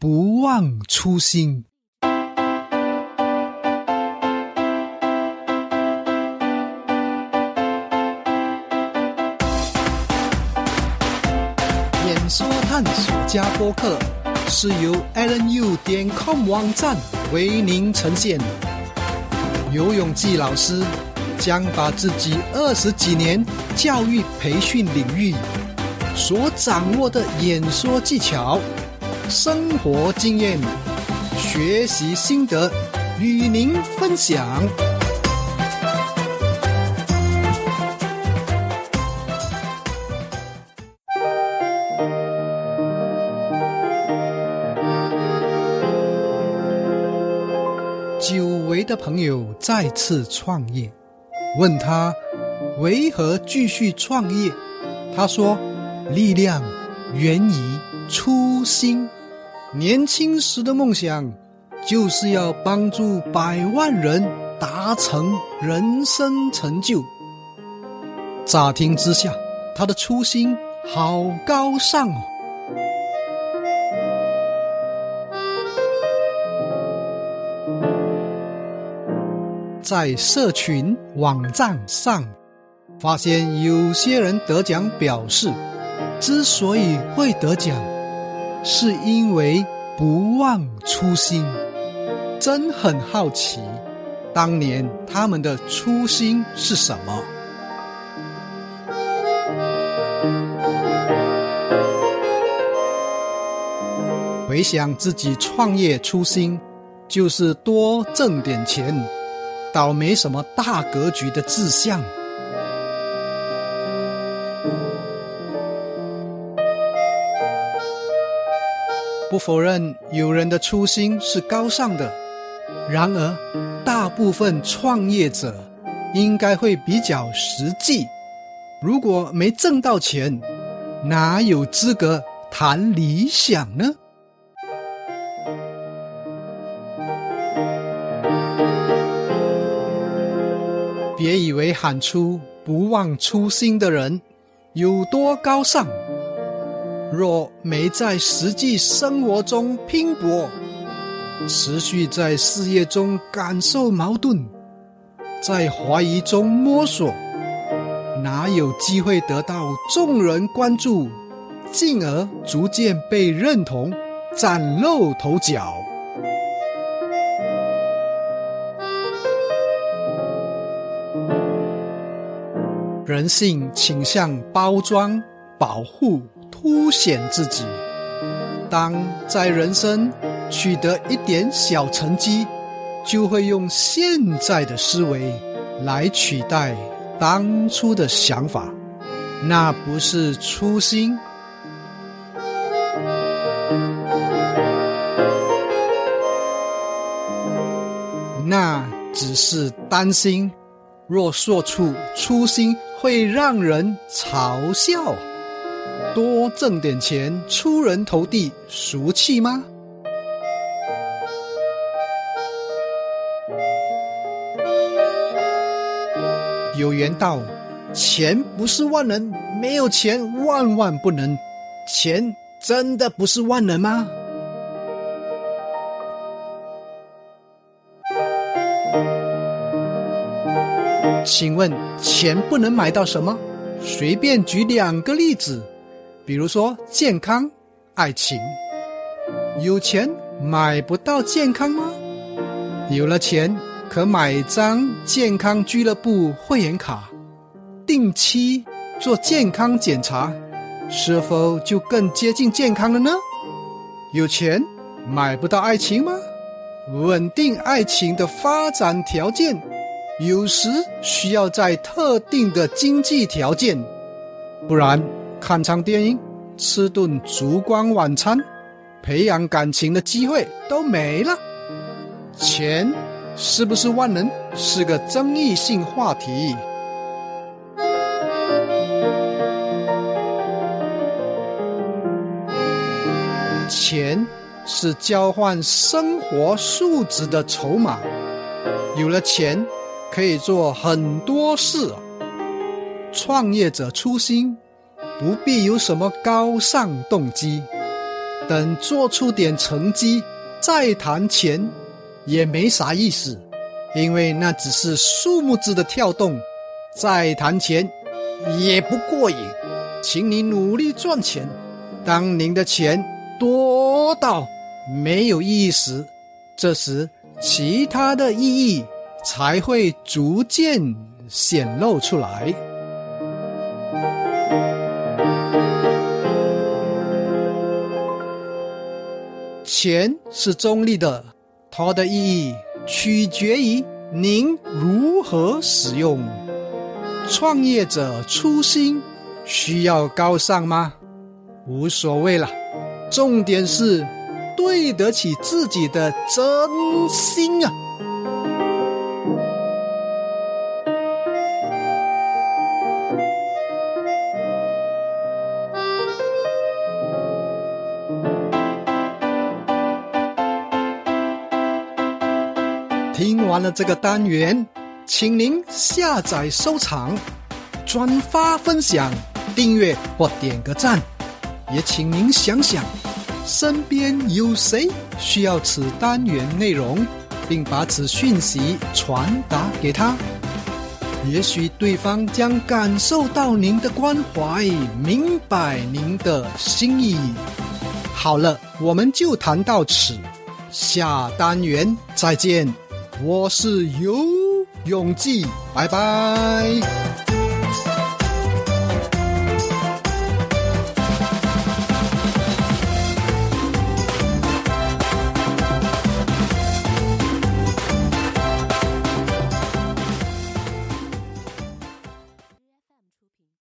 不忘初心。演说探索家播客是由 allenu 点 com 网站为您呈现。游泳季老师将把自己二十几年教育培训领域所掌握的演说技巧、生活经验、学习心得与您分享。久违的朋友再次创业，问他为何继续创业？他说：“力量源于初心。年轻时的梦想就是要帮助百万人达成人生成就。”乍听之下，他的初心好高尚哦。在社群网站上，发现有些人得奖表示，之所以会得奖，是因为不忘初心。真很好奇，当年他们的初心是什么？回想自己创业初心，就是多挣点钱。倒没什么大格局的志向。不否认有人的初心是高尚的，然而大部分创业者应该会比较实际。如果没挣到钱，哪有资格谈理想呢？别以为喊出不忘初心的人有多高尚，若没在实际生活中拼搏，持续在事业中感受矛盾，在怀疑中摸索，哪有机会得到众人关注，进而逐渐被认同，崭露头角？人性倾向包装、保护、凸显自己。当在人生取得一点小成绩，就会用现在的思维来取代当初的想法，那不是初心，那只是担心。若说出初心，会让人嘲笑。多挣点钱，出人头地，俗气吗？有缘道，钱不是万能，没有钱万万不能。钱真的不是万能吗？请问钱不能买到什么？随便举两个例子，比如说健康、爱情。有钱买不到健康吗？有了钱可买张健康俱乐部会员卡，定期做健康检查，是否就更接近健康了呢？有钱买不到爱情吗？稳定爱情的发展条件。有时需要在特定的经济条件，不然看场电影、吃顿烛光晚餐、培养感情的机会都没了。钱是不是万能，是个争议性话题。钱是交换生活素质的筹码，有了钱。可以做很多事。创业者初心不必有什么高尚动机，等做出点成绩再谈钱，也没啥意思，因为那只是数目字的跳动，再谈钱也不过瘾。请你努力赚钱，当您的钱多到没有意思，这时其他的意义才会逐渐显露出来。钱是中立的，它的意义取决于您如何使用。创业者初心需要高尚吗？无所谓了，重点是对得起自己的真心啊！听完了这个单元，请您下载收藏、转发分享、订阅或点个赞。也请您想想，身边有谁需要此单元内容，并把此讯息传达给他。也许对方将感受到您的关怀，明白您的心意。好了，我们就谈到此，下单元再见。我是游永记，拜拜。